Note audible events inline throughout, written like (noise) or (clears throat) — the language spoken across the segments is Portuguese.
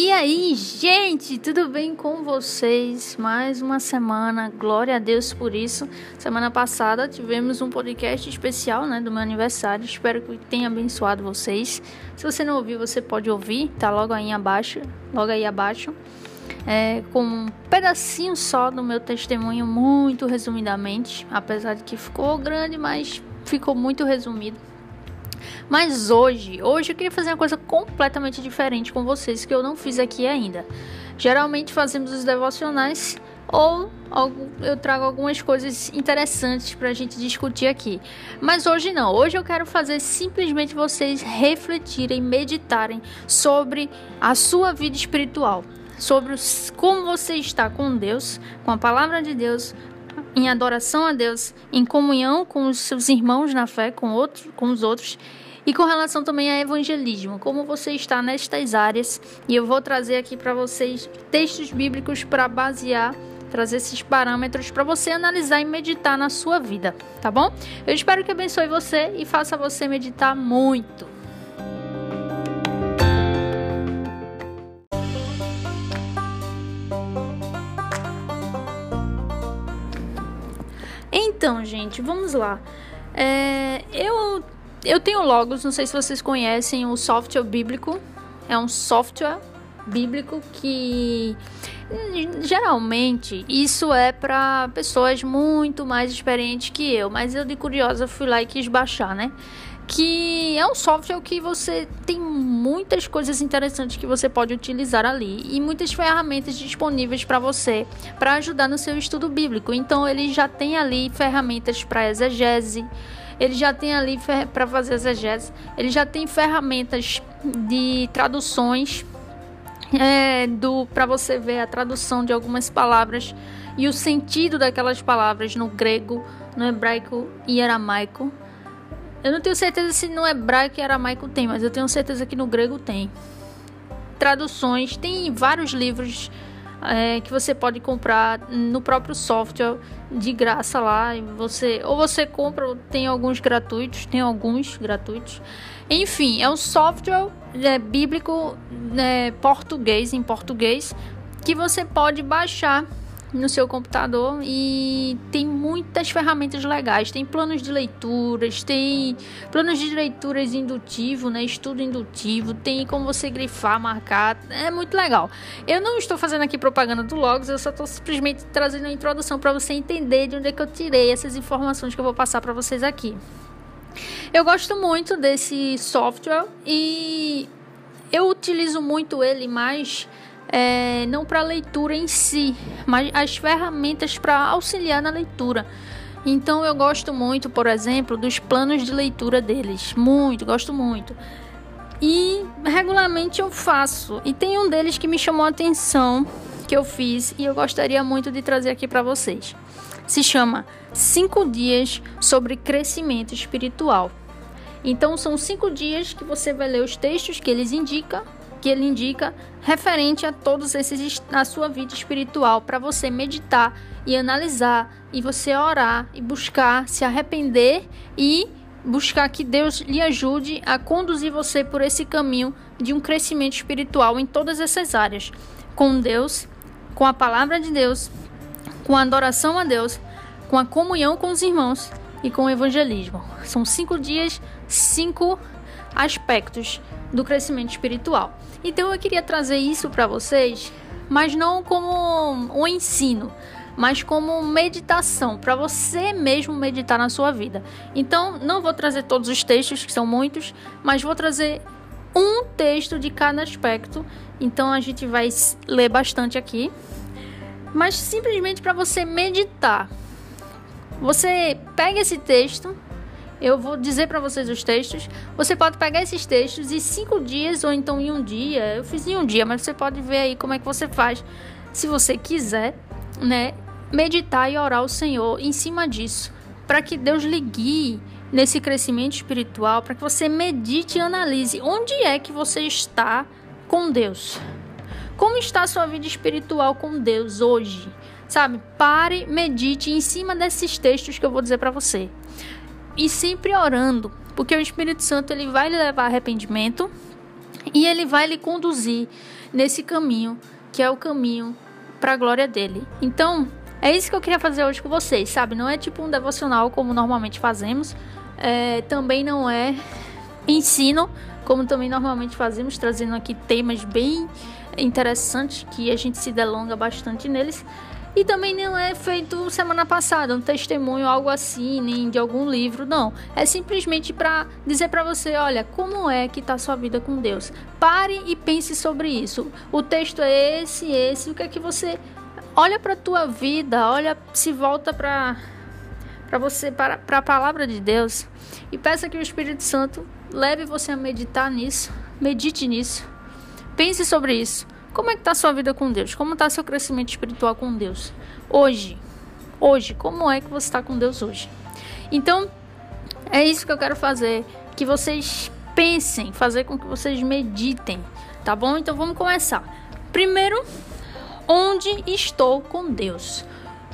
E aí, gente, tudo bem com vocês? Mais uma semana, glória a Deus por isso. Semana passada tivemos um podcast especial, né, do meu aniversário. Espero que tenha abençoado vocês. Se você não ouviu, você pode ouvir, tá logo aí abaixo, logo aí abaixo. É, com um pedacinho só do meu testemunho, muito resumidamente, apesar de que ficou grande, mas ficou muito resumido. Mas hoje, hoje eu queria fazer uma coisa completamente diferente com vocês que eu não fiz aqui ainda. Geralmente fazemos os devocionais ou eu trago algumas coisas interessantes para a gente discutir aqui. Mas hoje não. Hoje eu quero fazer simplesmente vocês refletirem, meditarem sobre a sua vida espiritual, sobre como você está com Deus, com a palavra de Deus, em adoração a Deus, em comunhão com os seus irmãos na fé, com, outros, com os outros e com relação também a evangelismo, como você está nestas áreas, e eu vou trazer aqui para vocês textos bíblicos para basear, trazer esses parâmetros para você analisar e meditar na sua vida, tá bom? Eu espero que abençoe você e faça você meditar muito. Então, gente, vamos lá. É, eu eu tenho Logos, não sei se vocês conhecem o software bíblico. É um software bíblico que geralmente isso é para pessoas muito mais experientes que eu, mas eu de curiosa fui lá e quis baixar, né? Que é um software que você tem muitas coisas interessantes que você pode utilizar ali e muitas ferramentas disponíveis para você para ajudar no seu estudo bíblico. Então ele já tem ali ferramentas para exegese, ele já tem ali para fazer exegese, ele já tem ferramentas de traduções é, do para você ver a tradução de algumas palavras e o sentido daquelas palavras no grego, no hebraico e aramaico. Eu não tenho certeza se no hebraico e aramaico tem, mas eu tenho certeza que no grego tem. Traduções, tem vários livros é, que você pode comprar no próprio software de graça lá. Você ou você compra, tem alguns gratuitos, tem alguns gratuitos. Enfim, é um software é, bíblico é, português em português que você pode baixar no seu computador e tem muitas ferramentas legais. Tem planos de leituras, tem planos de leituras indutivo, né? Estudo indutivo, tem como você grifar, marcar. É muito legal. Eu não estou fazendo aqui propaganda do Logos, eu só estou simplesmente trazendo a introdução para você entender de onde é que eu tirei essas informações que eu vou passar para vocês aqui. Eu gosto muito desse software e eu utilizo muito ele mais é, não para a leitura em si, mas as ferramentas para auxiliar na leitura. Então eu gosto muito, por exemplo, dos planos de leitura deles. Muito, gosto muito. E regularmente eu faço. E tem um deles que me chamou a atenção, que eu fiz e eu gostaria muito de trazer aqui para vocês. Se chama Cinco Dias sobre Crescimento Espiritual. Então são cinco dias que você vai ler os textos que eles indicam que ele indica referente a todos esses na sua vida espiritual para você meditar e analisar e você orar e buscar se arrepender e buscar que Deus lhe ajude a conduzir você por esse caminho de um crescimento espiritual em todas essas áreas, com Deus, com a palavra de Deus, com a adoração a Deus, com a comunhão com os irmãos e com o evangelismo. São cinco dias, cinco aspectos do crescimento espiritual. Então eu queria trazer isso para vocês, mas não como um ensino, mas como meditação, para você mesmo meditar na sua vida. Então, não vou trazer todos os textos, que são muitos, mas vou trazer um texto de cada aspecto. Então, a gente vai ler bastante aqui, mas simplesmente para você meditar. Você pega esse texto, eu vou dizer para vocês os textos. Você pode pegar esses textos e cinco dias ou então em um dia. Eu fiz em um dia, mas você pode ver aí como é que você faz, se você quiser, né? Meditar e orar ao Senhor em cima disso, para que Deus lhe guie nesse crescimento espiritual, para que você medite e analise onde é que você está com Deus. Como está a sua vida espiritual com Deus hoje? Sabe? Pare, medite em cima desses textos que eu vou dizer para você e sempre orando, porque o Espírito Santo ele vai lhe levar arrependimento e ele vai lhe conduzir nesse caminho que é o caminho para a glória dele. Então, é isso que eu queria fazer hoje com vocês, sabe? Não é tipo um devocional como normalmente fazemos, é, também não é ensino como também normalmente fazemos, trazendo aqui temas bem interessantes que a gente se delonga bastante neles. E também não é feito semana passada, um testemunho, algo assim, nem de algum livro, não. É simplesmente para dizer para você, olha, como é que tá sua vida com Deus. Pare e pense sobre isso. O texto é esse, esse, o que é que você olha para tua vida, olha, se volta para para você para, para a palavra de Deus e peça que o Espírito Santo leve você a meditar nisso, medite nisso. Pense sobre isso. Como é que está sua vida com Deus? Como está seu crescimento espiritual com Deus? Hoje, hoje, como é que você está com Deus hoje? Então, é isso que eu quero fazer, que vocês pensem, fazer com que vocês meditem, tá bom? Então vamos começar. Primeiro, onde estou com Deus?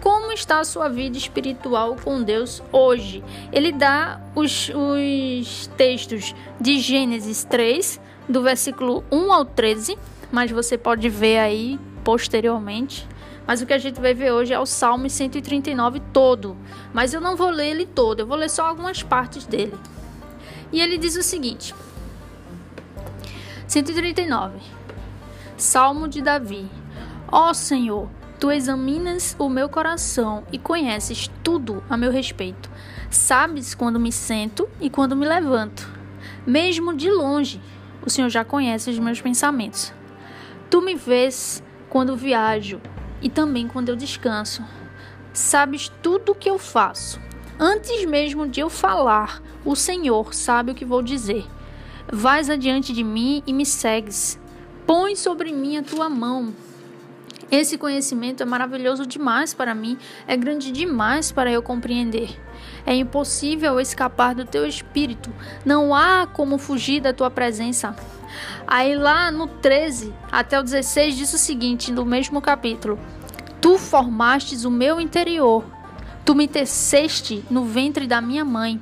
Como está a sua vida espiritual com Deus hoje? Ele dá os, os textos de Gênesis 3, do versículo 1 ao 13 mas você pode ver aí posteriormente. Mas o que a gente vai ver hoje é o Salmo 139 todo. Mas eu não vou ler ele todo, eu vou ler só algumas partes dele. E ele diz o seguinte: 139 Salmo de Davi. Ó Senhor, tu examinas o meu coração e conheces tudo a meu respeito. Sabes quando me sento e quando me levanto. Mesmo de longe, o Senhor já conhece os meus pensamentos. Tu me vês quando viajo e também quando eu descanso. Sabes tudo o que eu faço. Antes mesmo de eu falar, o Senhor sabe o que vou dizer. Vais adiante de mim e me segues. Põe sobre mim a tua mão. Esse conhecimento é maravilhoso demais para mim, é grande demais para eu compreender. É impossível escapar do teu espírito, não há como fugir da tua presença. Aí lá no 13 até o 16 diz o seguinte, no mesmo capítulo: Tu formastes o meu interior, tu me teceste no ventre da minha mãe.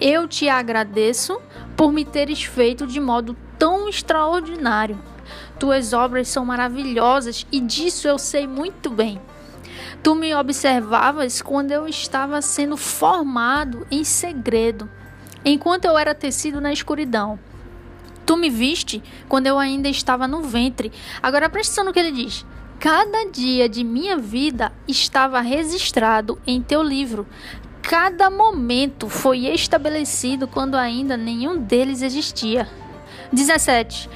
Eu te agradeço por me teres feito de modo tão extraordinário. Tuas obras são maravilhosas e disso eu sei muito bem. Tu me observavas quando eu estava sendo formado em segredo, enquanto eu era tecido na escuridão. Tu me viste quando eu ainda estava no ventre. Agora presta atenção no que ele diz. Cada dia de minha vida estava registrado em teu livro. Cada momento foi estabelecido quando ainda nenhum deles existia. 17.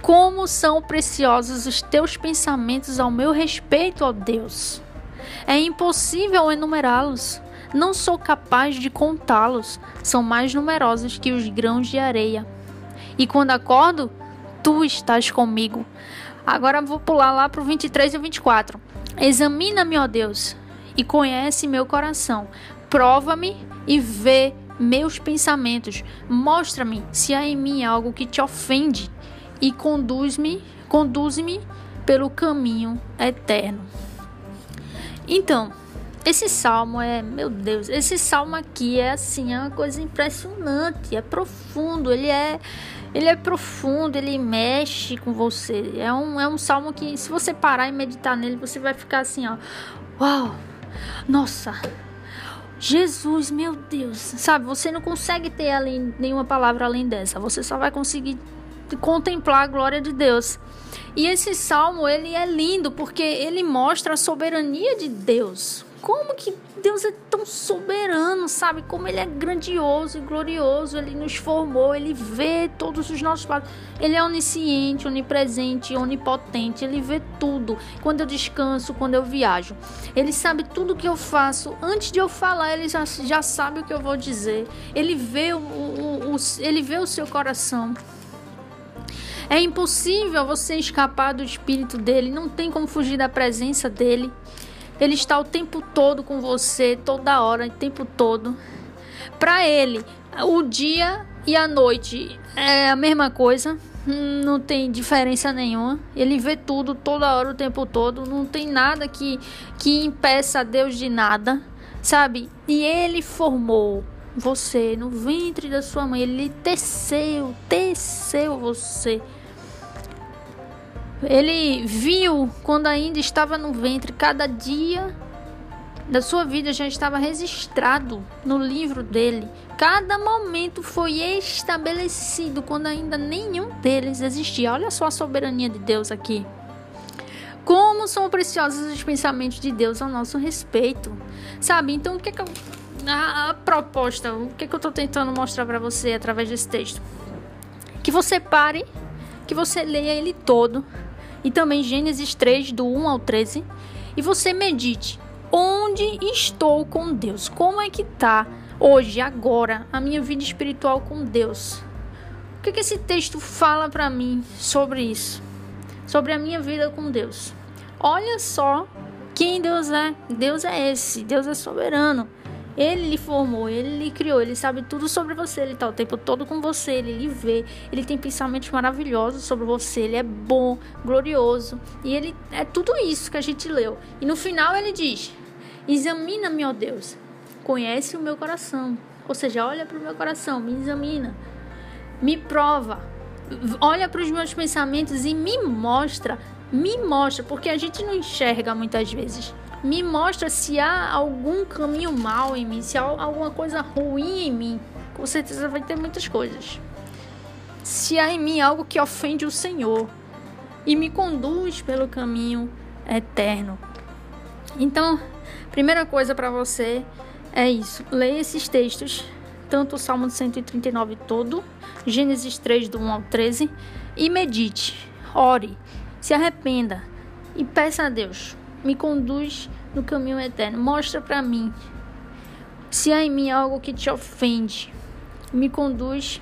Como são preciosos os teus pensamentos ao meu respeito, ó Deus. É impossível enumerá-los. Não sou capaz de contá-los. São mais numerosos que os grãos de areia e quando acordo, tu estás comigo. Agora vou pular lá para o 23 e 24. Examina-me, ó Deus, e conhece meu coração. Prova-me e vê meus pensamentos. Mostra-me se há em mim algo que te ofende e conduz-me, conduz-me pelo caminho eterno. Então, esse salmo é, meu Deus, esse salmo aqui é assim, é uma coisa impressionante, é profundo, ele é ele é profundo, ele mexe com você. É um, é um salmo que, se você parar e meditar nele, você vai ficar assim, ó. Uau! Nossa! Jesus, meu Deus! Sabe, você não consegue ter além, nenhuma palavra além dessa. Você só vai conseguir contemplar a glória de Deus. E esse salmo, ele é lindo porque ele mostra a soberania de Deus como que Deus é tão soberano, sabe? Como Ele é grandioso e glorioso. Ele nos formou, Ele vê todos os nossos passos. Ele é onisciente, onipresente, onipotente. Ele vê tudo. Quando eu descanso, quando eu viajo. Ele sabe tudo que eu faço. Antes de eu falar, Ele já, já sabe o que eu vou dizer. Ele vê o, o, o ele vê o seu coração. É impossível você escapar do espírito dele, não tem como fugir da presença dele. Ele está o tempo todo com você, toda hora, o tempo todo. Para ele, o dia e a noite é a mesma coisa, não tem diferença nenhuma. Ele vê tudo toda hora, o tempo todo. Não tem nada que, que impeça Deus de nada, sabe? E ele formou você no ventre da sua mãe. Ele teceu, teceu você. Ele viu quando ainda estava no ventre, cada dia da sua vida já estava registrado no livro dele. Cada momento foi estabelecido quando ainda nenhum deles existia. Olha só a soberania de Deus aqui. Como são preciosos os pensamentos de Deus ao nosso respeito. Sabe? Então, o que é que eu, a, a proposta, o que é que eu estou tentando mostrar para você através desse texto? Que você pare, que você leia ele todo e também Gênesis 3, do 1 ao 13, e você medite onde estou com Deus, como é que tá hoje, agora, a minha vida espiritual com Deus. O que, que esse texto fala para mim sobre isso? Sobre a minha vida com Deus. Olha só quem Deus é. Deus é esse. Deus é soberano. Ele lhe formou, ele lhe criou, ele sabe tudo sobre você, ele está o tempo todo com você, ele lhe vê, ele tem pensamentos maravilhosos sobre você, ele é bom, glorioso, e ele é tudo isso que a gente leu. E no final ele diz: Examina-me, ó Deus, conhece o meu coração, ou seja, olha para o meu coração, me examina, me prova, olha para os meus pensamentos e me mostra, me mostra, porque a gente não enxerga muitas vezes me mostra se há algum caminho mal em mim, se há alguma coisa ruim em mim. Com certeza vai ter muitas coisas. Se há em mim algo que ofende o Senhor e me conduz pelo caminho eterno. Então, primeira coisa para você é isso. Leia esses textos, tanto o Salmo 139 todo, Gênesis 3 do 1 ao 13, e medite, ore, se arrependa e peça a Deus me conduz no caminho eterno. Mostra para mim se há em mim algo que te ofende. Me conduz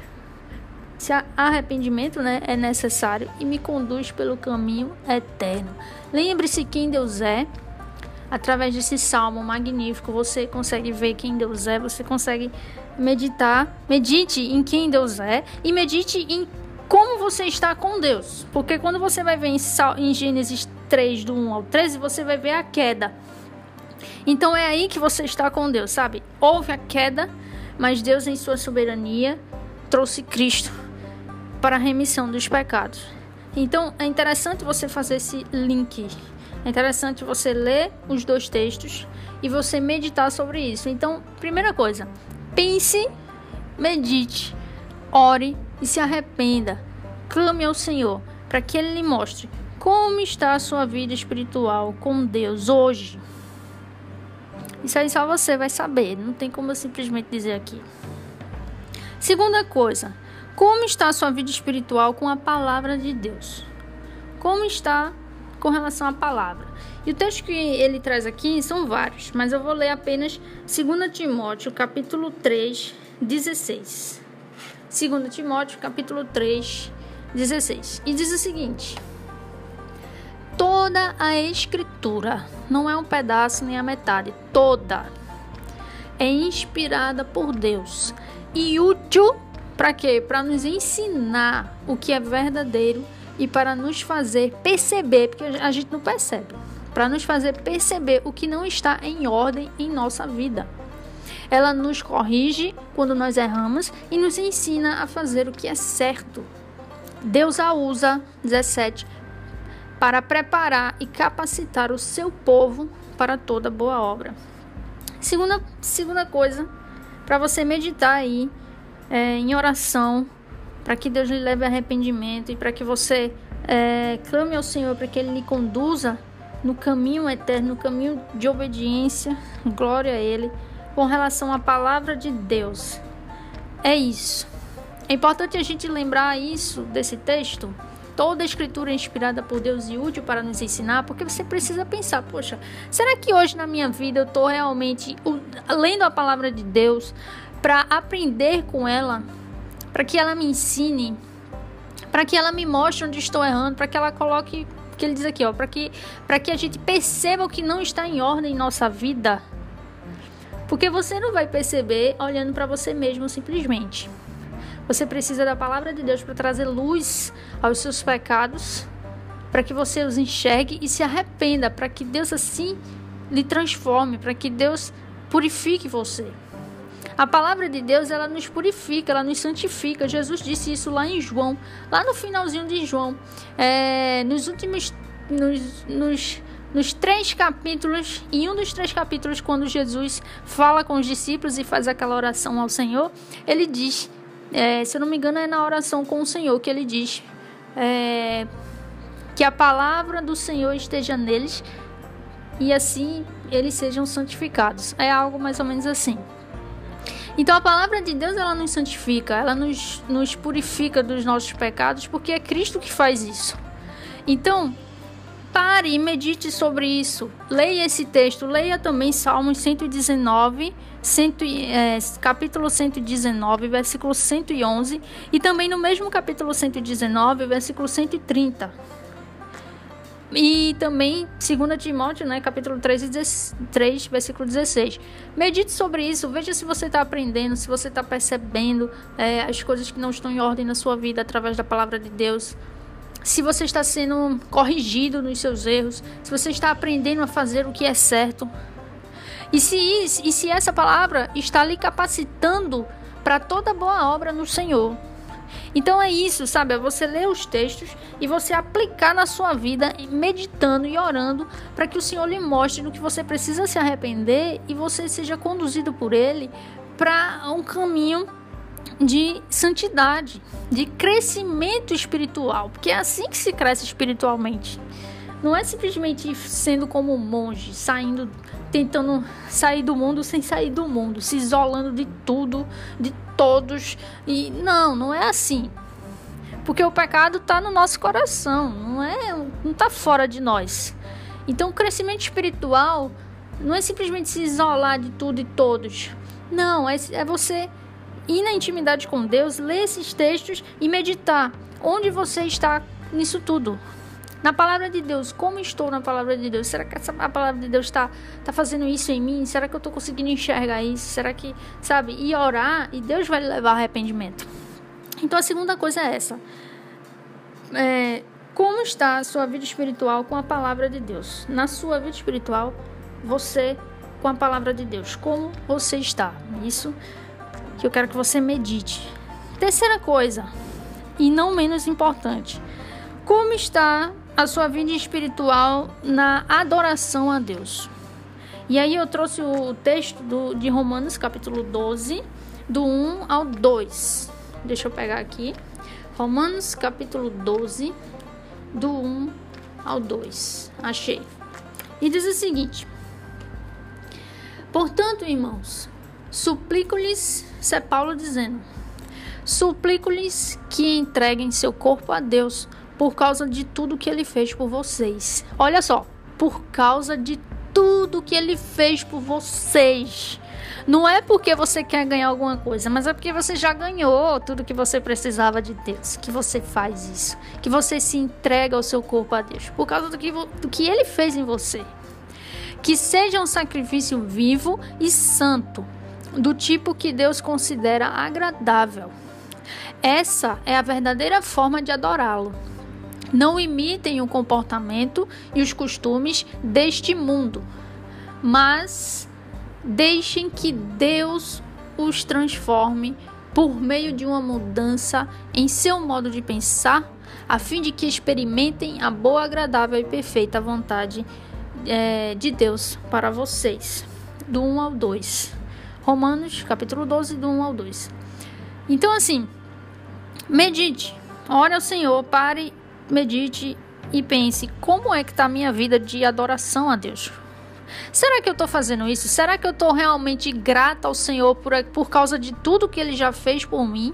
se arrependimento né, é necessário e me conduz pelo caminho eterno. Lembre-se quem Deus é. Através desse salmo magnífico, você consegue ver quem Deus é, você consegue meditar. Medite em quem Deus é e medite em como você está com Deus. Porque quando você vai ver em, Gênesis 3, do 1 ao 13, você vai ver a queda. Então é aí que você está com Deus, sabe? Houve a queda, mas Deus, em sua soberania, trouxe Cristo para a remissão dos pecados. Então é interessante você fazer esse link. É interessante você ler os dois textos e você meditar sobre isso. Então, primeira coisa, pense, medite, ore e se arrependa. Clame ao Senhor para que Ele lhe mostre como está a sua vida espiritual com Deus hoje? Isso aí só você vai saber, não tem como eu simplesmente dizer aqui. Segunda coisa, como está a sua vida espiritual com a palavra de Deus? Como está com relação à palavra? E o texto que ele traz aqui são vários, mas eu vou ler apenas 2 Timóteo, capítulo 3, 16. 2 Timóteo, capítulo 3, 16. E diz o seguinte: toda a escritura, não é um pedaço nem a metade, toda é inspirada por Deus e útil para quê? Para nos ensinar o que é verdadeiro e para nos fazer perceber, porque a gente não percebe, para nos fazer perceber o que não está em ordem em nossa vida. Ela nos corrige quando nós erramos e nos ensina a fazer o que é certo. Deus a usa, 17, para preparar e capacitar o seu povo para toda boa obra. Segunda, segunda coisa, para você meditar aí é, em oração, para que Deus lhe leve arrependimento e para que você é, clame ao Senhor para que Ele lhe conduza no caminho eterno, no caminho de obediência, glória a Ele, com relação à palavra de Deus. É isso. É importante a gente lembrar isso desse texto Toda a escritura é inspirada por Deus e útil para nos ensinar, porque você precisa pensar, poxa, será que hoje na minha vida eu estou realmente lendo a palavra de Deus para aprender com ela, para que ela me ensine, para que ela me mostre onde estou errando, para que ela coloque, que ele diz aqui, ó, para que para que a gente perceba o que não está em ordem em nossa vida. Porque você não vai perceber olhando para você mesmo simplesmente. Você precisa da palavra de Deus para trazer luz aos seus pecados, para que você os enxergue e se arrependa, para que Deus assim lhe transforme, para que Deus purifique você. A palavra de Deus, ela nos purifica, ela nos santifica. Jesus disse isso lá em João, lá no finalzinho de João. É, nos últimos. Nos, nos, nos três capítulos, em um dos três capítulos, quando Jesus fala com os discípulos e faz aquela oração ao Senhor, ele diz, é, se eu não me engano, é na oração com o Senhor que ele diz é, que a palavra do Senhor esteja neles e assim eles sejam santificados. É algo mais ou menos assim. Então a palavra de Deus ela nos santifica, ela nos, nos purifica dos nossos pecados, porque é Cristo que faz isso. Então, pare e medite sobre isso. Leia esse texto, leia também Salmos 119, cento, é, capítulo 119, versículo 111, e também no mesmo capítulo 119, versículo 130. E também 2 Timóteo, né, capítulo 3, 3, versículo 16. Medite sobre isso, veja se você está aprendendo, se você está percebendo é, as coisas que não estão em ordem na sua vida através da palavra de Deus. Se você está sendo corrigido nos seus erros, se você está aprendendo a fazer o que é certo. E se, e se essa palavra está lhe capacitando para toda boa obra no Senhor. Então é isso, sabe? É você ler os textos e você aplicar na sua vida, meditando e orando para que o Senhor lhe mostre no que você precisa se arrepender e você seja conduzido por Ele para um caminho de santidade, de crescimento espiritual, porque é assim que se cresce espiritualmente. Não é simplesmente sendo como um monge, saindo, tentando sair do mundo sem sair do mundo, se isolando de tudo, de todos. E não, não é assim. Porque o pecado está no nosso coração, não é, não está fora de nós. Então, o crescimento espiritual não é simplesmente se isolar de tudo e todos. Não, é, é você ir na intimidade com Deus, ler esses textos e meditar onde você está nisso tudo. Na palavra de Deus, como estou na palavra de Deus? Será que essa, a palavra de Deus está tá fazendo isso em mim? Será que eu estou conseguindo enxergar isso? Será que, sabe? E orar e Deus vai levar arrependimento. Então a segunda coisa é essa. É, como está a sua vida espiritual com a palavra de Deus? Na sua vida espiritual, você com a palavra de Deus, como você está? Isso que eu quero que você medite. Terceira coisa, e não menos importante, como está a sua vida espiritual na adoração a Deus. E aí eu trouxe o texto do, de Romanos, capítulo 12, do 1 ao 2. Deixa eu pegar aqui. Romanos, capítulo 12, do 1 ao 2. Achei. E diz o seguinte: Portanto, irmãos, suplico-lhes, isso é Paulo dizendo, suplico-lhes que entreguem seu corpo a Deus por causa de tudo que ele fez por vocês. Olha só, por causa de tudo que ele fez por vocês. Não é porque você quer ganhar alguma coisa, mas é porque você já ganhou tudo que você precisava de Deus. Que você faz isso. Que você se entrega ao seu corpo a Deus. Por causa do que, do que ele fez em você. Que seja um sacrifício vivo e santo, do tipo que Deus considera agradável. Essa é a verdadeira forma de adorá-lo. Não imitem o comportamento e os costumes deste mundo, mas deixem que Deus os transforme por meio de uma mudança em seu modo de pensar, a fim de que experimentem a boa, agradável e perfeita vontade é, de Deus para vocês. Do 1 ao 2. Romanos, capítulo 12, do 1 ao 2. Então, assim, medite, ore ao Senhor, pare medite e pense: como é que está a minha vida de adoração a Deus? Será que eu estou fazendo isso? Será que eu estou realmente grata ao Senhor por, por causa de tudo que Ele já fez por mim,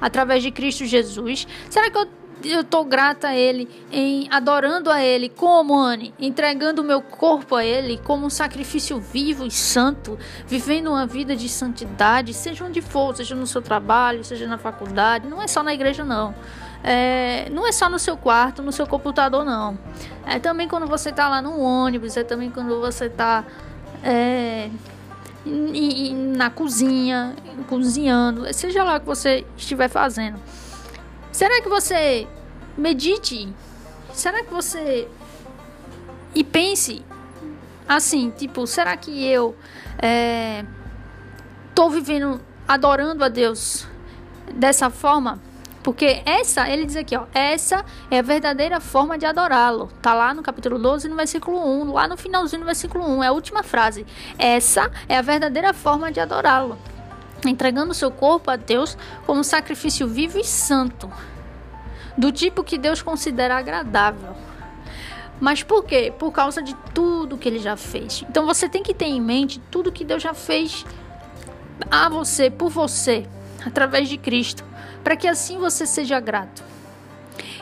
através de Cristo Jesus? Será que eu eu estou grata a Ele, em adorando a Ele, como Anne, entregando o meu corpo a Ele como um sacrifício vivo e santo, vivendo uma vida de santidade, seja onde for, seja no seu trabalho, seja na faculdade, não é só na igreja não é, não é só no seu quarto, no seu computador, não. É também quando você está lá no ônibus, é também quando você está é, na cozinha, cozinhando, seja lá o que você estiver fazendo. Será que você medite? Será que você e pense assim, tipo, será que eu é, tô vivendo adorando a Deus dessa forma? Porque essa, ele diz aqui, ó, essa é a verdadeira forma de adorá-lo. Tá lá no capítulo 12, no versículo 1, lá no finalzinho do versículo 1, é a última frase. Essa é a verdadeira forma de adorá-lo. Entregando seu corpo a Deus como sacrifício vivo e santo, do tipo que Deus considera agradável. Mas por quê? Por causa de tudo que ele já fez. Então você tem que ter em mente tudo que Deus já fez a você, por você, através de Cristo para que assim você seja grato.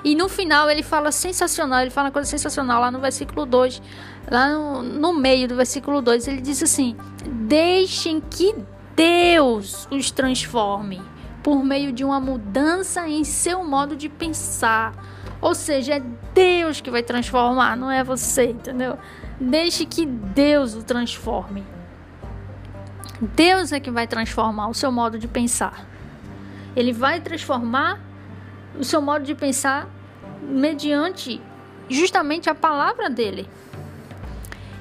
E no final ele fala sensacional, ele fala uma coisa sensacional lá no versículo 2, lá no, no meio do versículo 2, ele diz assim: Deixem que Deus os transforme por meio de uma mudança em seu modo de pensar. Ou seja, é Deus que vai transformar, não é você, entendeu? Deixe que Deus o transforme. Deus é que vai transformar o seu modo de pensar. Ele vai transformar o seu modo de pensar mediante justamente a palavra dele.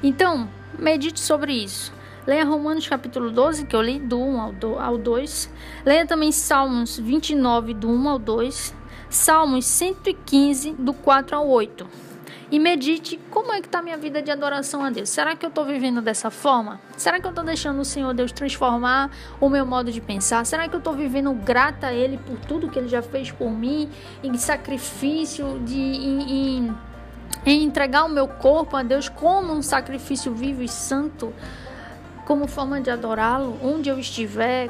Então, medite sobre isso. Leia Romanos capítulo 12, que eu li do 1 ao 2. Leia também Salmos 29, do 1 ao 2. Salmos 115, do 4 ao 8 e medite como é que está minha vida de adoração a Deus. Será que eu estou vivendo dessa forma? Será que eu estou deixando o Senhor Deus transformar o meu modo de pensar? Será que eu estou vivendo grata a Ele por tudo que Ele já fez por mim, em sacrifício, de, em, em, em entregar o meu corpo a Deus como um sacrifício vivo e santo, como forma de adorá-lo, onde eu estiver,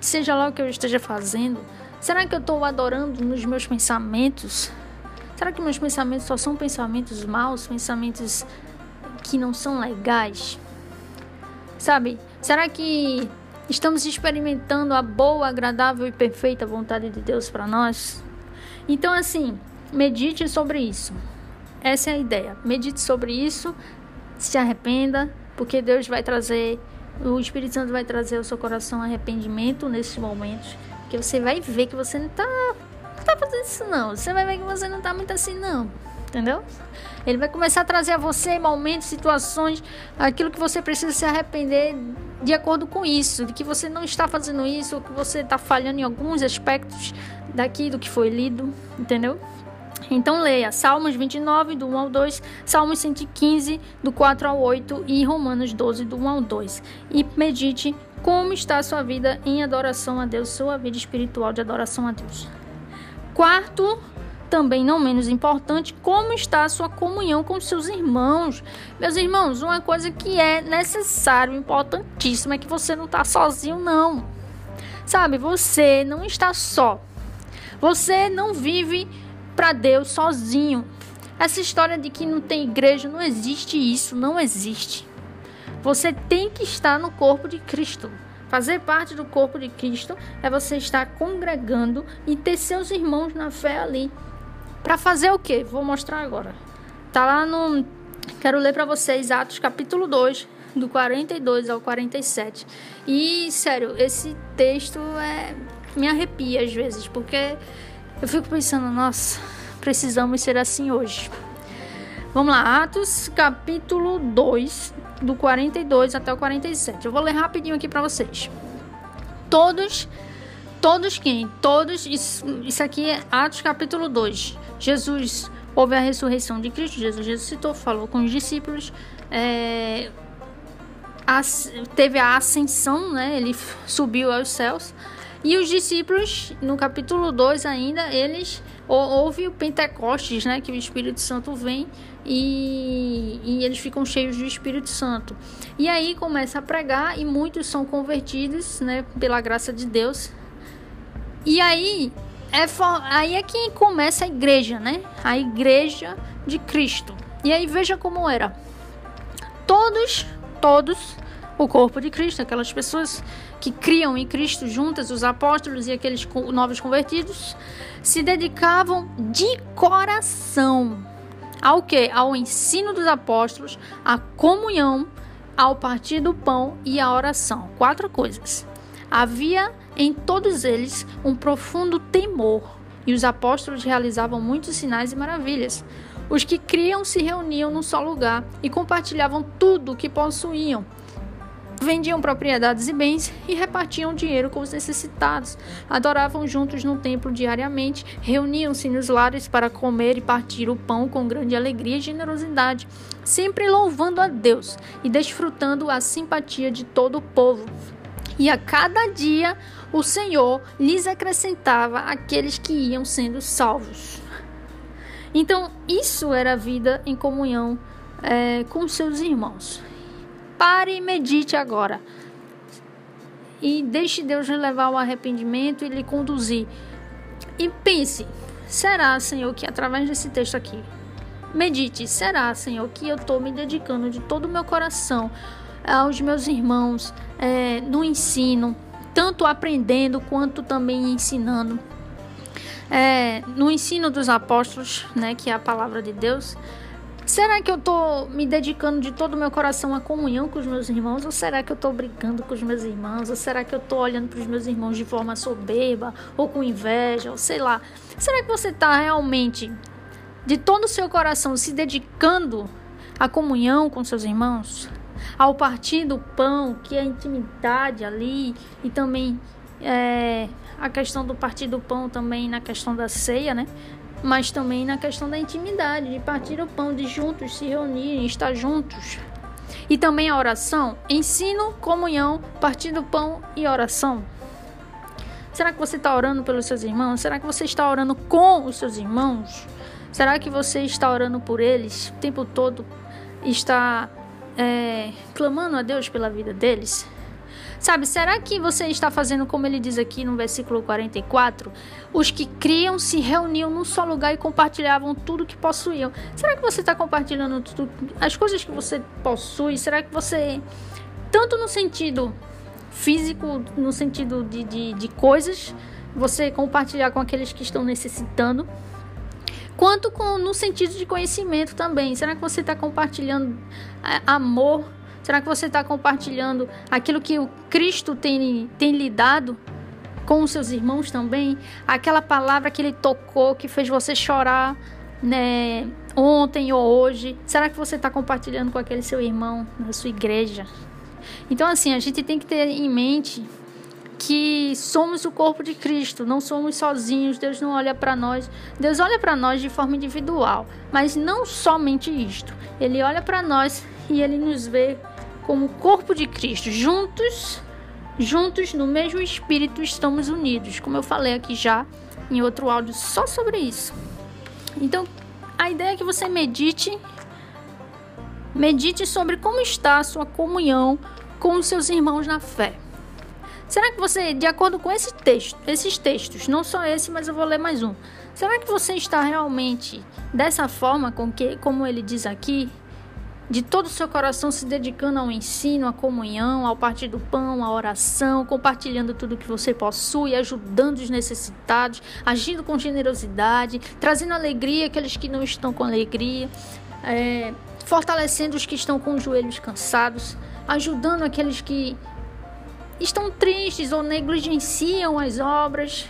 seja lá o que eu esteja fazendo? Será que eu estou adorando nos meus pensamentos? Será que meus pensamentos só são pensamentos maus, pensamentos que não são legais? Sabe? Será que estamos experimentando a boa, agradável e perfeita vontade de Deus para nós? Então, assim, medite sobre isso. Essa é a ideia. Medite sobre isso, se arrependa, porque Deus vai trazer, o Espírito Santo vai trazer ao seu coração arrependimento nesses momentos, que você vai ver que você não está tá fazendo isso não. Você vai ver que você não tá muito assim não. Entendeu? Ele vai começar a trazer a você momentos, situações, aquilo que você precisa se arrepender de acordo com isso, de que você não está fazendo isso, ou que você está falhando em alguns aspectos daqui do que foi lido, entendeu? Então leia Salmos 29, do 1 ao 2, Salmos 115, do 4 ao 8 e Romanos 12, do 1 ao 2. E medite como está a sua vida em adoração a Deus, sua vida espiritual de adoração a Deus. Quarto, também não menos importante, como está a sua comunhão com seus irmãos. Meus irmãos, uma coisa que é necessário, importantíssima, é que você não está sozinho, não. Sabe, você não está só. Você não vive para Deus sozinho. Essa história de que não tem igreja, não existe isso, não existe. Você tem que estar no corpo de Cristo. Fazer parte do corpo de Cristo é você estar congregando e ter seus irmãos na fé ali. Para fazer o quê? Vou mostrar agora. Tá lá no Quero ler para vocês Atos capítulo 2, do 42 ao 47. E sério, esse texto é me arrepia às vezes, porque eu fico pensando, nossa, precisamos ser assim hoje. Vamos lá, Atos capítulo 2, do 42 até o 47. Eu vou ler rapidinho aqui para vocês. Todos, todos quem? Todos, isso, isso aqui é Atos capítulo 2. Jesus, houve a ressurreição de Cristo, Jesus ressuscitou, falou com os discípulos, é, as, teve a ascensão, né? Ele subiu aos céus. E os discípulos, no capítulo 2 ainda, eles houve o Pentecostes, né, que o Espírito Santo vem e, e, eles ficam cheios do Espírito Santo. E aí começa a pregar e muitos são convertidos, né, pela graça de Deus. E aí é aí é que começa a igreja, né? A igreja de Cristo. E aí veja como era. Todos, todos o corpo de Cristo, aquelas pessoas que criam em Cristo juntas, os apóstolos e aqueles novos convertidos, se dedicavam de coração ao que? Ao ensino dos apóstolos, à comunhão, ao partir do pão e à oração. Quatro coisas. Havia em todos eles um profundo temor, e os apóstolos realizavam muitos sinais e maravilhas. Os que criam se reuniam num só lugar e compartilhavam tudo o que possuíam Vendiam propriedades e bens e repartiam dinheiro com os necessitados. Adoravam juntos no templo diariamente, reuniam-se nos lares para comer e partir o pão com grande alegria e generosidade, sempre louvando a Deus e desfrutando a simpatia de todo o povo. E a cada dia o Senhor lhes acrescentava aqueles que iam sendo salvos. Então, isso era a vida em comunhão é, com seus irmãos. Pare e medite agora. E deixe Deus lhe levar ao arrependimento e lhe conduzir. E pense: será, Senhor, que através desse texto aqui, medite, será, Senhor, que eu estou me dedicando de todo o meu coração aos meus irmãos é, no ensino, tanto aprendendo quanto também ensinando. É, no ensino dos apóstolos, né, que é a palavra de Deus, Será que eu estou me dedicando de todo o meu coração à comunhão com os meus irmãos? Ou será que eu estou brincando com os meus irmãos? Ou será que eu estou olhando para os meus irmãos de forma soberba? Ou com inveja? Ou sei lá. Será que você está realmente, de todo o seu coração, se dedicando à comunhão com seus irmãos? Ao partir do pão, que é a intimidade ali, e também é, a questão do partir do pão também na questão da ceia, né? Mas também na questão da intimidade, de partir o pão, de juntos se reunirem, estar juntos. E também a oração, ensino, comunhão, partir do pão e oração. Será que você está orando pelos seus irmãos? Será que você está orando com os seus irmãos? Será que você está orando por eles o tempo todo? Está é, clamando a Deus pela vida deles? Sabe, será que você está fazendo como ele diz aqui no versículo 44? Os que criam se reuniam num só lugar e compartilhavam tudo que possuíam. Será que você está compartilhando tudo, as coisas que você possui? Será que você, tanto no sentido físico, no sentido de, de, de coisas, você compartilhar com aqueles que estão necessitando? quanto com, no sentido de conhecimento também. Será que você está compartilhando é, amor? Será que você está compartilhando aquilo que o Cristo tem, tem lhe dado com os seus irmãos também? Aquela palavra que ele tocou, que fez você chorar, né? Ontem ou hoje. Será que você está compartilhando com aquele seu irmão na sua igreja? Então, assim, a gente tem que ter em mente que somos o corpo de Cristo, não somos sozinhos. Deus não olha para nós, Deus olha para nós de forma individual, mas não somente isto. Ele olha para nós e ele nos vê como corpo de Cristo, juntos, juntos no mesmo espírito estamos unidos, como eu falei aqui já em outro áudio só sobre isso. Então, a ideia é que você medite medite sobre como está a sua comunhão com os seus irmãos na fé. Será que você, de acordo com esse texto, esses textos, não só esse, mas eu vou ler mais um. Será que você está realmente dessa forma com que, como ele diz aqui, de todo o seu coração se dedicando ao ensino, à comunhão, ao partir do pão, à oração, compartilhando tudo que você possui, ajudando os necessitados, agindo com generosidade, trazendo alegria àqueles que não estão com alegria, é, fortalecendo os que estão com os joelhos cansados, ajudando aqueles que estão tristes ou negligenciam as obras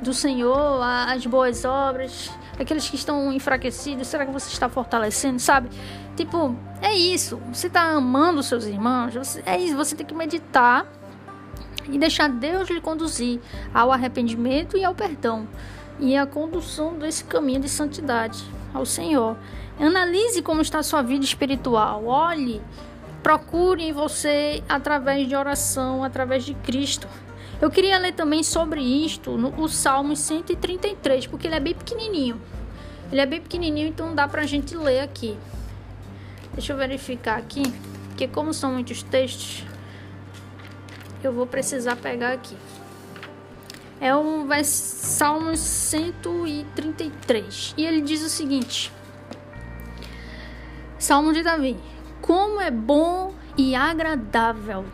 do Senhor, as boas obras, aqueles que estão enfraquecidos, será que você está fortalecendo, sabe? Tipo, é isso. Você está amando seus irmãos, é isso. Você tem que meditar e deixar Deus lhe conduzir ao arrependimento e ao perdão e à condução desse caminho de santidade ao Senhor. Analise como está a sua vida espiritual. Olhe, procure em você através de oração, através de Cristo. Eu queria ler também sobre isto no o Salmo 133, porque ele é bem pequenininho. Ele é bem pequenininho, então dá pra gente ler aqui. Deixa eu verificar aqui, porque como são muitos textos, eu vou precisar pegar aqui. É um vai Salmos 133. E ele diz o seguinte: Salmo de Davi: Como é bom e agradável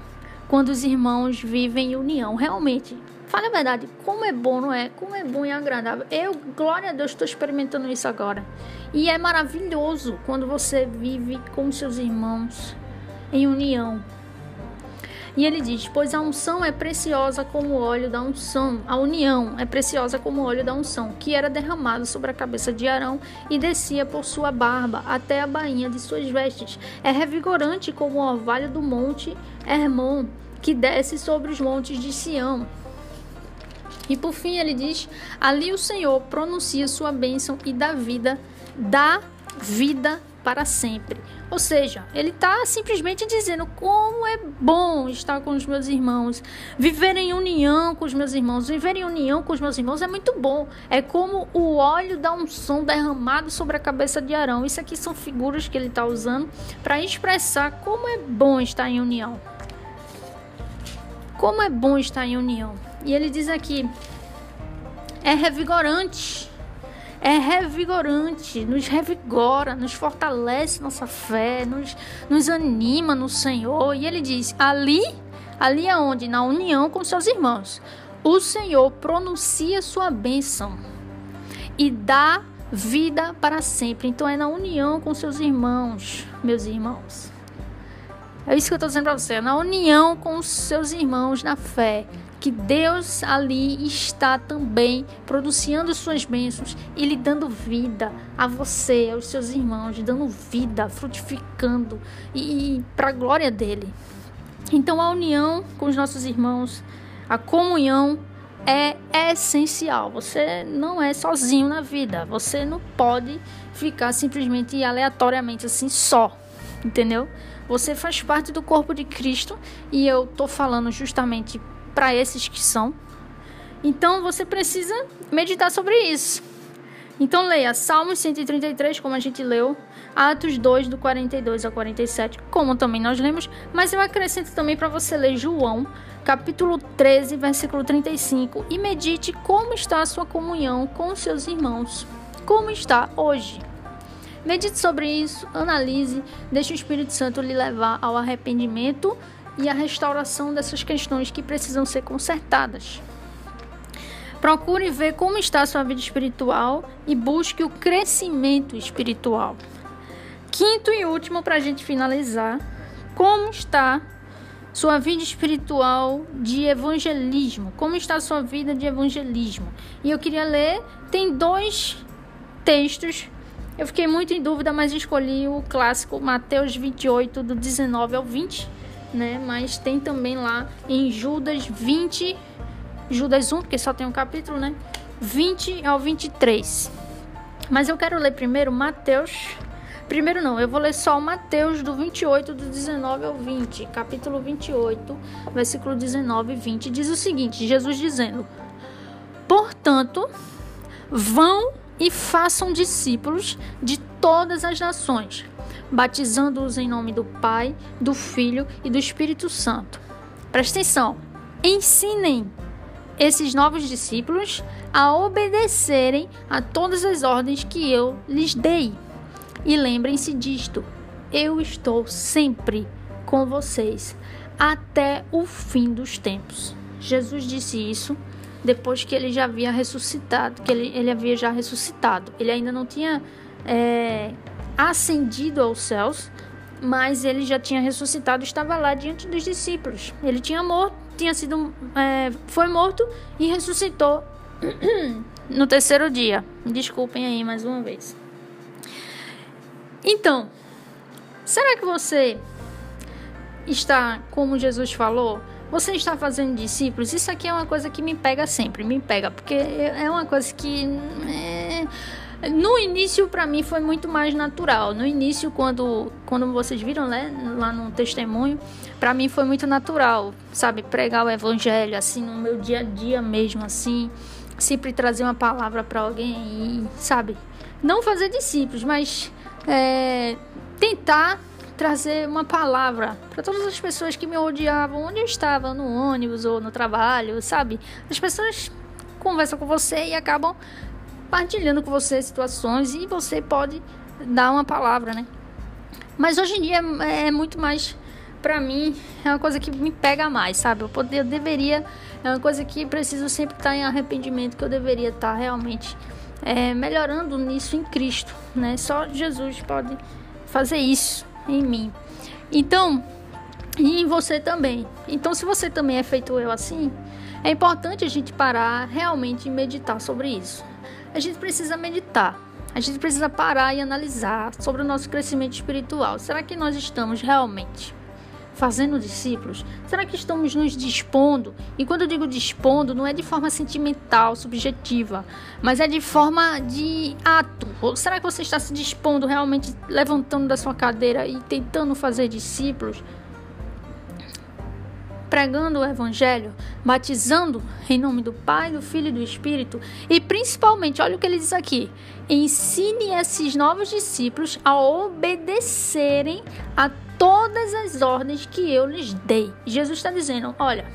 quando os irmãos vivem em união. Realmente, fale a verdade, como é bom, não é? Como é bom e agradável. Eu, glória a Deus, estou experimentando isso agora. E é maravilhoso quando você vive com seus irmãos em união. E ele diz: Pois a unção é preciosa como o óleo da unção, a união é preciosa como o óleo da unção, que era derramado sobre a cabeça de Arão e descia por sua barba até a bainha de suas vestes. É revigorante como o orvalho do monte Hermon, que desce sobre os montes de Sião. E por fim ele diz: Ali o Senhor pronuncia sua bênção e dá vida, dá vida para sempre. Ou seja, ele está simplesmente dizendo como é bom estar com os meus irmãos, viver em união com os meus irmãos. Viver em união com os meus irmãos é muito bom. É como o óleo da unção derramado sobre a cabeça de Arão. Isso aqui são figuras que ele está usando para expressar como é bom estar em união. Como é bom estar em união. E ele diz aqui: é revigorante é revigorante, nos revigora, nos fortalece nossa fé, nos, nos anima no Senhor. E ele diz: ali, ali aonde? Na união com seus irmãos. O Senhor pronuncia sua bênção e dá vida para sempre. Então é na união com seus irmãos, meus irmãos. É isso que eu estou dizendo para você, é na união com os seus irmãos na fé que Deus ali está também produzindo suas bênçãos e lhe dando vida a você, aos seus irmãos, dando vida, frutificando e, e para a glória dele. Então a união com os nossos irmãos, a comunhão é, essencial. Você não é sozinho na vida. Você não pode ficar simplesmente aleatoriamente assim só, entendeu? Você faz parte do corpo de Cristo e eu tô falando justamente para esses que são. Então você precisa meditar sobre isso. Então leia Salmos 133, como a gente leu, Atos 2, do 42 ao 47, como também nós lemos, mas eu acrescento também para você ler João, capítulo 13, versículo 35, e medite como está a sua comunhão com seus irmãos. Como está hoje? Medite sobre isso, analise, deixe o Espírito Santo lhe levar ao arrependimento e a restauração dessas questões que precisam ser consertadas. Procure ver como está a sua vida espiritual e busque o crescimento espiritual. Quinto e último, para a gente finalizar, como está sua vida espiritual de evangelismo? Como está sua vida de evangelismo? E eu queria ler, tem dois textos. Eu fiquei muito em dúvida, mas escolhi o clássico Mateus 28, do 19 ao 20 né? Mas tem também lá em Judas 20, Judas 1, porque só tem um capítulo, né? 20 ao 23. Mas eu quero ler primeiro Mateus. Primeiro não, eu vou ler só o Mateus do 28, do 19 ao 20. Capítulo 28, versículo 19 e 20. Diz o seguinte: Jesus dizendo: Portanto, vão e façam discípulos de todas as nações batizando-os em nome do Pai, do Filho e do Espírito Santo. Presta atenção, ensinem esses novos discípulos a obedecerem a todas as ordens que eu lhes dei. E lembrem-se disto: eu estou sempre com vocês até o fim dos tempos. Jesus disse isso depois que ele já havia ressuscitado, que ele, ele havia já ressuscitado. Ele ainda não tinha é, ascendido aos céus, mas ele já tinha ressuscitado, estava lá diante dos discípulos. Ele tinha morto, tinha sido, é, foi morto e ressuscitou (clears throat) no terceiro dia. Desculpem aí mais uma vez. Então, será que você está como Jesus falou? Você está fazendo discípulos? Isso aqui é uma coisa que me pega sempre, me pega, porque é uma coisa que é, no início, para mim, foi muito mais natural. No início, quando, quando vocês viram né, lá no testemunho, para mim foi muito natural, sabe? Pregar o evangelho, assim, no meu dia a dia mesmo, assim. Sempre trazer uma palavra para alguém sabe? Não fazer discípulos, mas é, tentar trazer uma palavra para todas as pessoas que me odiavam, onde eu estava, no ônibus ou no trabalho, sabe? As pessoas conversam com você e acabam partilhando com você situações e você pode dar uma palavra, né? Mas hoje em dia é, é muito mais para mim é uma coisa que me pega mais, sabe? Eu, poder, eu deveria é uma coisa que preciso sempre estar em arrependimento, que eu deveria estar realmente é, melhorando nisso em Cristo, né? Só Jesus pode fazer isso em mim. Então, e em você também. Então, se você também é feito eu assim, é importante a gente parar realmente e meditar sobre isso. A gente precisa meditar. A gente precisa parar e analisar sobre o nosso crescimento espiritual. Será que nós estamos realmente fazendo discípulos? Será que estamos nos dispondo? E quando eu digo dispondo, não é de forma sentimental, subjetiva, mas é de forma de ato. Ou será que você está se dispondo realmente, levantando da sua cadeira e tentando fazer discípulos? Pregando o Evangelho, batizando em nome do Pai, do Filho e do Espírito, e principalmente, olha o que ele diz aqui: ensine esses novos discípulos a obedecerem a todas as ordens que eu lhes dei. Jesus está dizendo: olha,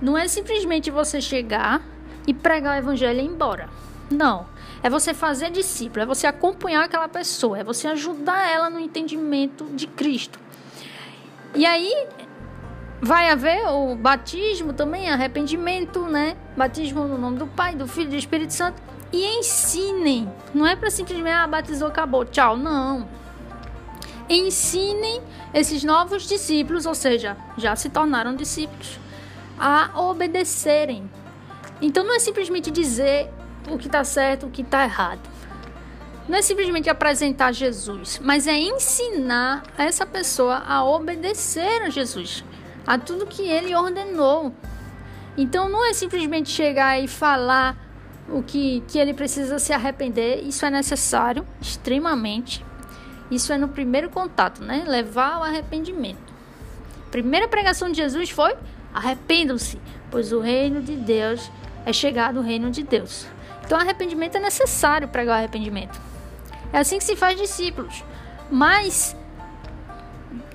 não é simplesmente você chegar e pregar o Evangelho e ir embora. Não. É você fazer discípulo, é você acompanhar aquela pessoa, é você ajudar ela no entendimento de Cristo. E aí, Vai haver o batismo também, arrependimento, né? Batismo no nome do Pai, do Filho e do Espírito Santo. E ensinem. Não é para simplesmente, ah, batizou, acabou, tchau. Não. Ensinem esses novos discípulos, ou seja, já se tornaram discípulos, a obedecerem. Então não é simplesmente dizer o que está certo, o que está errado. Não é simplesmente apresentar Jesus, mas é ensinar essa pessoa a obedecer a Jesus a tudo que ele ordenou. Então não é simplesmente chegar e falar o que, que ele precisa se arrepender, isso é necessário, extremamente. Isso é no primeiro contato, né? Levar ao arrependimento. Primeira pregação de Jesus foi: arrependam-se, pois o reino de Deus é chegado o reino de Deus. Então, arrependimento é necessário pregar o arrependimento. É assim que se faz discípulos. Mas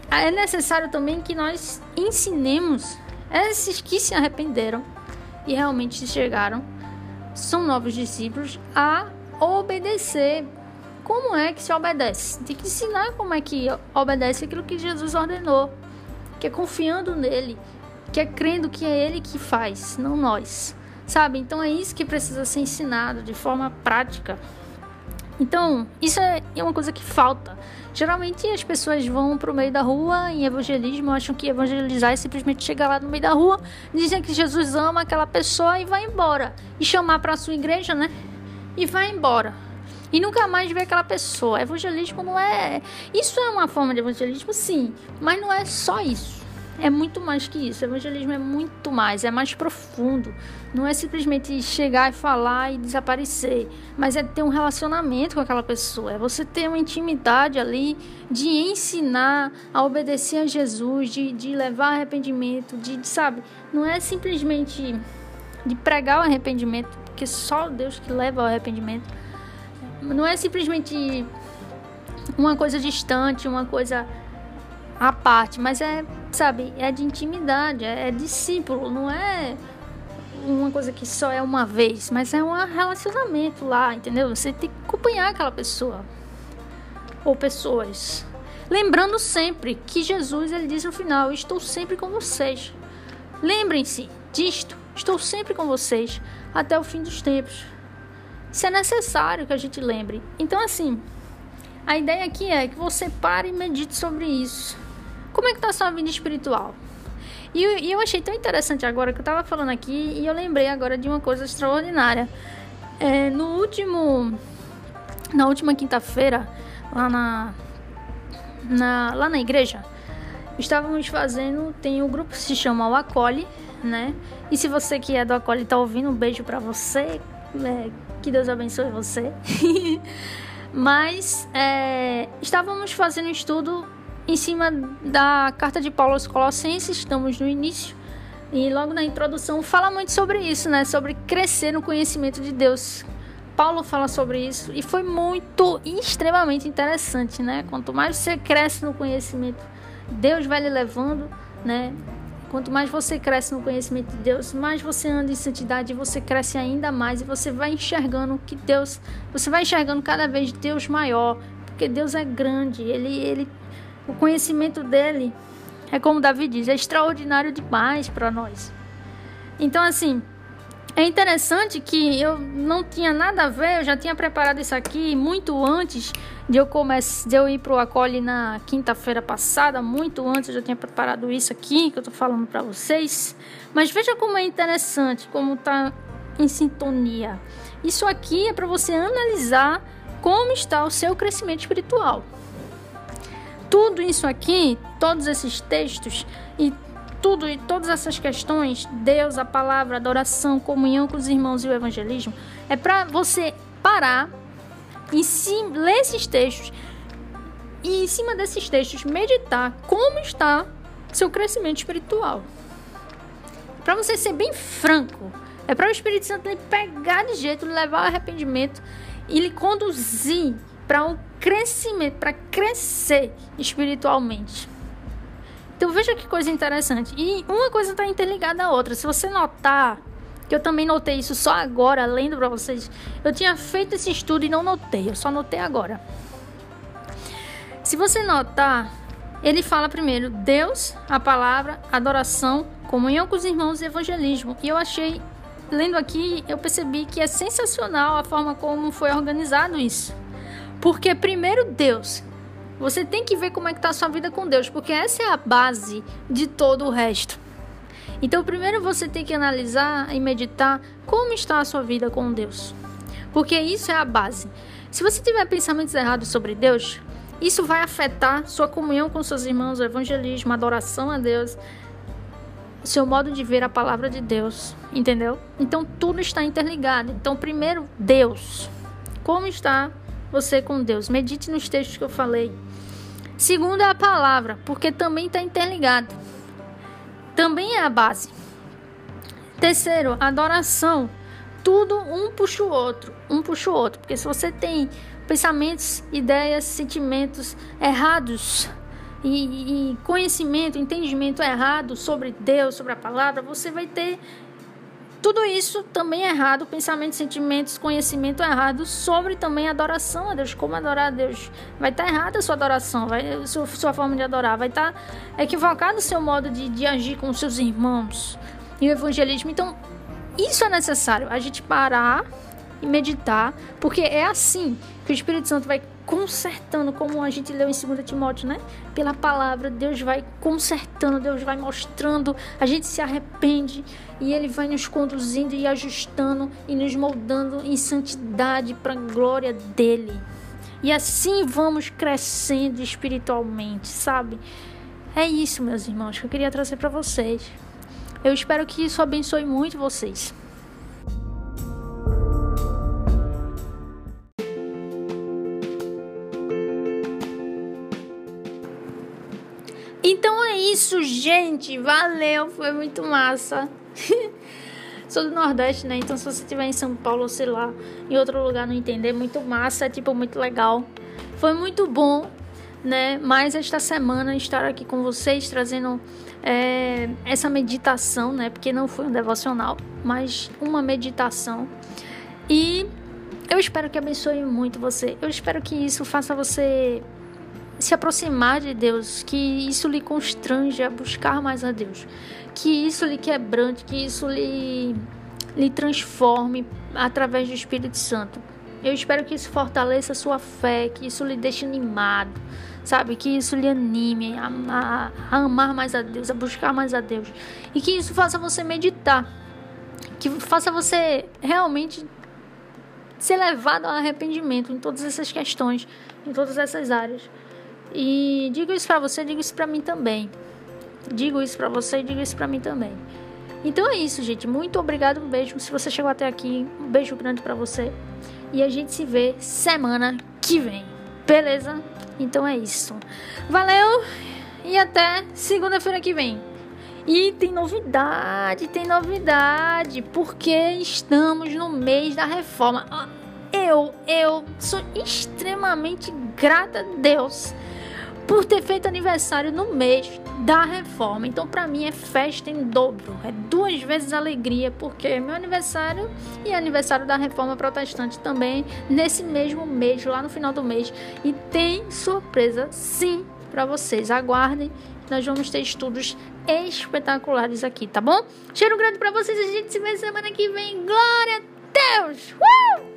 é necessário também que nós ensinemos esses que se arrependeram e realmente chegaram, são novos discípulos, a obedecer. Como é que se obedece? Tem que ensinar como é que obedece aquilo que Jesus ordenou, que é confiando nele, que é crendo que é ele que faz, não nós. Sabe? Então é isso que precisa ser ensinado de forma prática. Então, isso é uma coisa que falta. Geralmente as pessoas vão para o meio da rua em evangelismo, acham que evangelizar é simplesmente chegar lá no meio da rua, dizer que Jesus ama aquela pessoa e vai embora. E chamar para a sua igreja, né? E vai embora. E nunca mais ver aquela pessoa. Evangelismo não é. Isso é uma forma de evangelismo, sim. Mas não é só isso é muito mais que isso. O evangelismo é muito mais, é mais profundo. Não é simplesmente chegar e falar e desaparecer, mas é ter um relacionamento com aquela pessoa. É você ter uma intimidade ali de ensinar a obedecer a Jesus, de, de levar arrependimento, de, de, sabe? Não é simplesmente de pregar o arrependimento, porque só Deus que leva ao arrependimento. Não é simplesmente uma coisa distante, uma coisa à parte, mas é sabe, é de intimidade, é, é discípulo, não é uma coisa que só é uma vez, mas é um relacionamento lá, entendeu? Você tem que acompanhar aquela pessoa ou pessoas. Lembrando sempre que Jesus ele diz no final: Estou sempre com vocês. Lembrem-se disto, estou sempre com vocês até o fim dos tempos. Isso é necessário que a gente lembre. Então, assim, a ideia aqui é que você pare e medite sobre isso. Como é que tá a sua vida espiritual? E, e eu achei tão interessante agora que eu tava falando aqui e eu lembrei agora de uma coisa extraordinária. É, no último. Na última quinta-feira, lá na, na, lá na igreja, estávamos fazendo. Tem um grupo que se chama O Acolhe, né? E se você que é do Acolhe tá ouvindo, um beijo para você. É, que Deus abençoe você. (laughs) Mas é, estávamos fazendo um estudo em cima da carta de Paulo aos Colossenses, estamos no início. E logo na introdução fala muito sobre isso, né? Sobre crescer no conhecimento de Deus. Paulo fala sobre isso e foi muito extremamente interessante, né? Quanto mais você cresce no conhecimento, Deus vai lhe levando, né? Quanto mais você cresce no conhecimento de Deus, mais você anda em santidade, você cresce ainda mais e você vai enxergando que Deus, você vai enxergando cada vez Deus maior, porque Deus é grande, ele ele o conhecimento dele é como Davi diz, é extraordinário demais para nós. Então, assim, É interessante que eu não tinha nada a ver, eu já tinha preparado isso aqui muito antes de eu começar, de eu ir pro na quinta-feira passada, muito antes eu já tinha preparado isso aqui que eu tô falando para vocês. Mas veja como é interessante, como tá em sintonia. Isso aqui é para você analisar como está o seu crescimento espiritual. Tudo isso aqui, todos esses textos e tudo e todas essas questões, Deus, a palavra, adoração, comunhão com os irmãos e o evangelismo, é para você parar e cima, ler esses textos e em cima desses textos meditar como está seu crescimento espiritual. Para você ser bem franco, é para o Espírito Santo lhe pegar de jeito, lhe levar ao arrependimento e lhe conduzir para um crescimento, para crescer espiritualmente. Então veja que coisa interessante. E uma coisa está interligada à outra. Se você notar, que eu também notei isso só agora, lendo para vocês, eu tinha feito esse estudo e não notei, eu só notei agora. Se você notar, ele fala primeiro Deus, a palavra, adoração, comunhão com os irmãos e evangelismo. E eu achei, lendo aqui, eu percebi que é sensacional a forma como foi organizado isso. Porque primeiro Deus, você tem que ver como é que está a sua vida com Deus, porque essa é a base de todo o resto. Então, primeiro você tem que analisar e meditar como está a sua vida com Deus. Porque isso é a base. Se você tiver pensamentos errados sobre Deus, isso vai afetar sua comunhão com seus irmãos, o evangelismo, a adoração a Deus, seu modo de ver a palavra de Deus, entendeu? Então tudo está interligado. Então, primeiro, Deus. Como está você com Deus? Medite nos textos que eu falei. Segundo é a palavra, porque também está interligado. Também é a base. Terceiro, adoração. Tudo um puxa o outro, um puxa o outro. Porque se você tem pensamentos, ideias, sentimentos errados e, e conhecimento, entendimento errado sobre Deus, sobre a palavra, você vai ter tudo isso também é errado, pensamentos, sentimentos, conhecimento errado sobre também adoração a Deus, como adorar a Deus. Vai estar tá errada a sua adoração, vai, sua, sua forma de adorar, vai estar tá equivocado o seu modo de, de agir com seus irmãos e o evangelismo. Então, isso é necessário, a gente parar e meditar, porque é assim que o Espírito Santo vai consertando, como a gente leu em 2 Timóteo, né? Pela palavra, Deus vai consertando, Deus vai mostrando, a gente se arrepende e Ele vai nos conduzindo e ajustando e nos moldando em santidade para a glória dEle. E assim vamos crescendo espiritualmente, sabe? É isso, meus irmãos, que eu queria trazer para vocês. Eu espero que isso abençoe muito vocês. Então é isso, gente. Valeu, foi muito massa. (laughs) Sou do Nordeste, né? Então se você estiver em São Paulo, sei lá, em outro lugar não entender, muito massa, é tipo muito legal. Foi muito bom, né? Mais esta semana estar aqui com vocês trazendo é, essa meditação, né? Porque não foi um devocional, mas uma meditação. E eu espero que abençoe muito você. Eu espero que isso faça você se aproximar de Deus, que isso lhe constrange a buscar mais a Deus, que isso lhe quebrante, que isso lhe, lhe transforme através do Espírito Santo. Eu espero que isso fortaleça a sua fé, que isso lhe deixe animado, sabe? Que isso lhe anime a, a, a amar mais a Deus, a buscar mais a Deus. E que isso faça você meditar, que faça você realmente ser levado ao arrependimento em todas essas questões, em todas essas áreas. E digo isso para você, digo isso para mim também. Digo isso para você digo isso para mim também. Então é isso, gente. Muito obrigado, um beijo. Se você chegou até aqui, um beijo grande para você. E a gente se vê semana que vem. Beleza? Então é isso. Valeu e até segunda-feira que vem. E tem novidade, tem novidade, porque estamos no mês da reforma. Ah, eu, eu sou extremamente grata a Deus por ter feito aniversário no mês da reforma. Então, para mim, é festa em dobro, é duas vezes alegria, porque é meu aniversário e aniversário da reforma protestante também nesse mesmo mês, lá no final do mês. E tem surpresa, sim, para vocês. Aguardem, nós vamos ter estudos espetaculares aqui, tá bom? Cheiro grande para vocês, a gente se vê semana que vem. Glória a Deus! Uh!